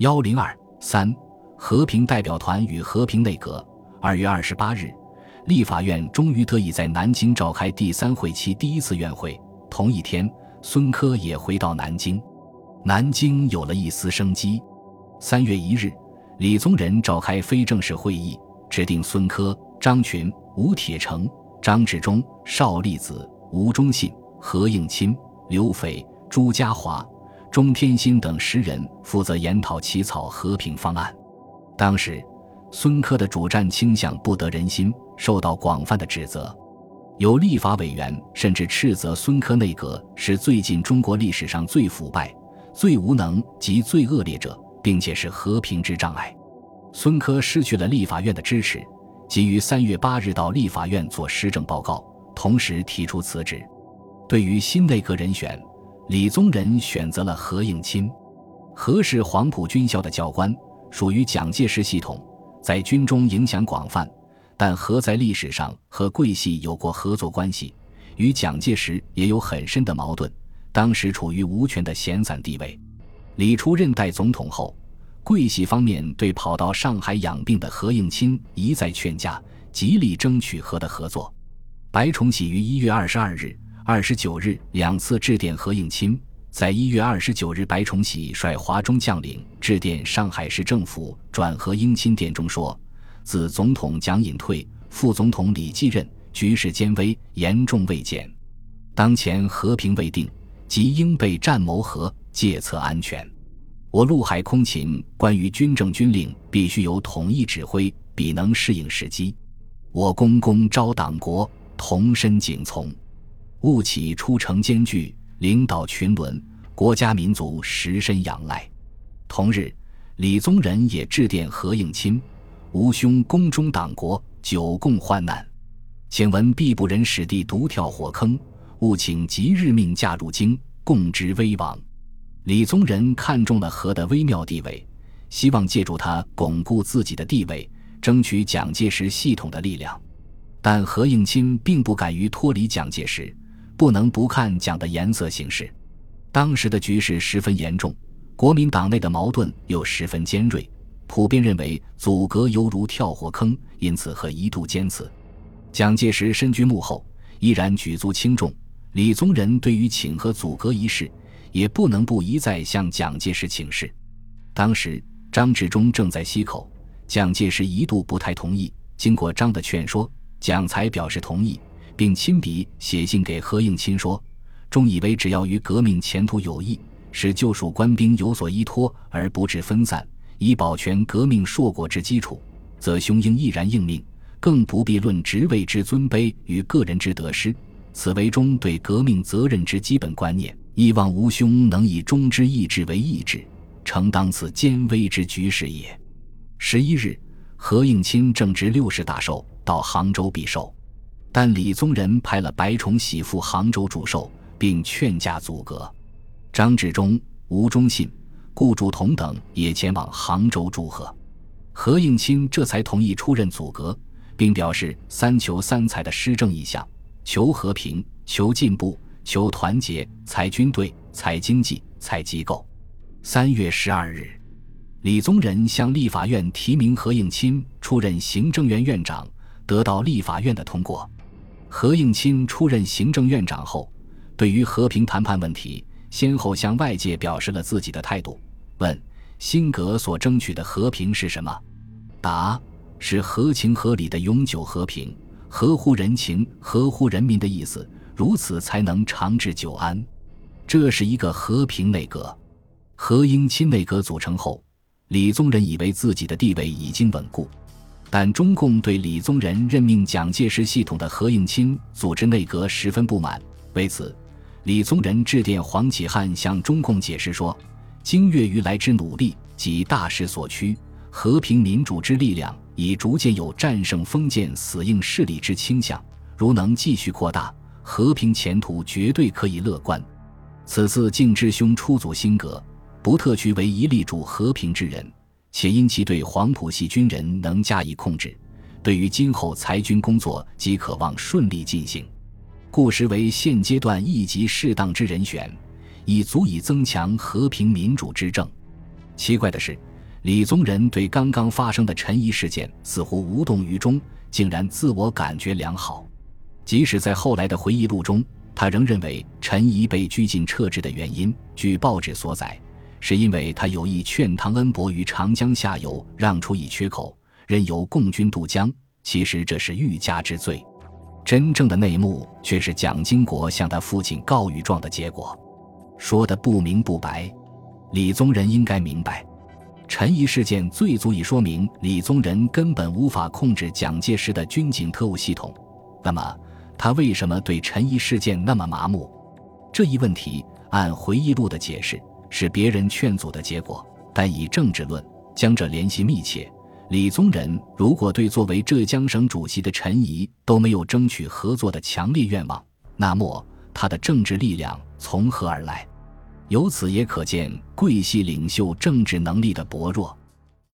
幺零二三和平代表团与和平内阁。二月二十八日，立法院终于得以在南京召开第三会期第一次院会。同一天，孙科也回到南京，南京有了一丝生机。三月一日，李宗仁召开非正式会议，指定孙科、张群、吴铁城、张治中、邵力子、吴忠信、何应钦、刘斐、朱家骅、钟天心等十人负责研讨起草和平方案。当时，孙科的主战倾向不得人心，受到广泛的指责。有立法委员甚至斥责孙科内阁是最近中国历史上最腐败、最无能及最恶劣者。并且是和平之障碍。孙科失去了立法院的支持，即于三月八日到立法院做施政报告，同时提出辞职。对于新内阁人选，李宗仁选择了何应钦。何是黄埔军校的教官，属于蒋介石系统，在军中影响广泛。但何在历史上和桂系有过合作关系，与蒋介石也有很深的矛盾，当时处于无权的闲散地位。李出任代总统后，桂系方面对跑到上海养病的何应钦一再劝架，极力争取和的合作。白崇禧于一月二十二日、二十九日两次致电何应钦。在一月二十九日，白崇禧率华中将领致电上海市政府转何应钦电中说：“自总统蒋隐退，副总统李继任，局势艰危，严重未减。当前和平未定，即应备战谋和。”借策安全，我陆海空勤关于军政军令必须有统一指挥，必能适应时机。我公公招党国，同身景从，务起出城艰巨，领导群伦，国家民族实身仰赖。同日，李宗仁也致电何应钦：“吾兄宫中党国，久共患难，请闻必不忍使弟独跳火坑，务请即日命驾入京，共之危亡。”李宗仁看中了何的微妙地位，希望借助他巩固自己的地位，争取蒋介石系统的力量。但何应钦并不敢于脱离蒋介石，不能不看蒋的颜色行事。当时的局势十分严重，国民党内的矛盾又十分尖锐，普遍认为阻隔犹如跳火坑，因此和一度坚持。蒋介石身居幕后，依然举足轻重。李宗仁对于请和阻隔一事。也不能不一再向蒋介石请示。当时张治中正在西口，蒋介石一度不太同意。经过张的劝说，蒋才表示同意，并亲笔写信给何应钦说：“忠以为只要与革命前途有益，使旧属官兵有所依托而不致分散，以保全革命硕果之基础，则兄应毅然应命，更不必论职位之尊卑与个人之得失，此为忠对革命责任之基本观念。”亦望吾兄能以忠之意志为意志，承当此艰危之局势也。十一日，何应钦正值六十大寿，到杭州避寿，但李宗仁派了白崇禧赴杭州祝寿，并劝架阻隔。张治中、吴忠信、顾祝同等也前往杭州祝贺。何应钦这才同意出任阻隔，并表示三求三才的施政意向：求和平，求进步。求团结，采军队，采经济，采机构。三月十二日，李宗仁向立法院提名何应钦出任行政院院长，得到立法院的通过。何应钦出任行政院长后，对于和平谈判问题，先后向外界表示了自己的态度。问：辛格所争取的和平是什么？答：是合情合理的永久和平，合乎人情，合乎人民的意思。如此才能长治久安，这是一个和平内阁。何应钦内阁组成后，李宗仁以为自己的地位已经稳固，但中共对李宗仁任命蒋介石系统的何应钦组织内阁十分不满。为此，李宗仁致电黄启汉，向中共解释说：“经越余来之努力及大势所趋，和平民主之力量已逐渐有战胜封建死硬势力之倾向。如能继续扩大。”和平前途绝对可以乐观。此次敬之兄出祖辛格，不特区为一力主和平之人，且因其对黄埔系军人能加以控制，对于今后裁军工作即可望顺利进行，故实为现阶段一级适当之人选，已足以增强和平民主之政。奇怪的是，李宗仁对刚刚发生的陈仪事件似乎无动于衷，竟然自我感觉良好。即使在后来的回忆录中，他仍认为陈仪被拘禁撤职的原因，据报纸所载，是因为他有意劝唐恩伯于长江下游让出一缺口，任由共军渡江。其实这是欲加之罪。真正的内幕却是蒋经国向他父亲告御状的结果，说的不明不白。李宗仁应该明白，陈仪事件最足以说明李宗仁根本无法控制蒋介石的军警特务系统。那么，他为什么对陈仪事件那么麻木？这一问题，按回忆录的解释，是别人劝阻的结果。但以政治论，将这联系密切。李宗仁如果对作为浙江省主席的陈仪都没有争取合作的强烈愿望，那么他的政治力量从何而来？由此也可见桂系领袖政治能力的薄弱。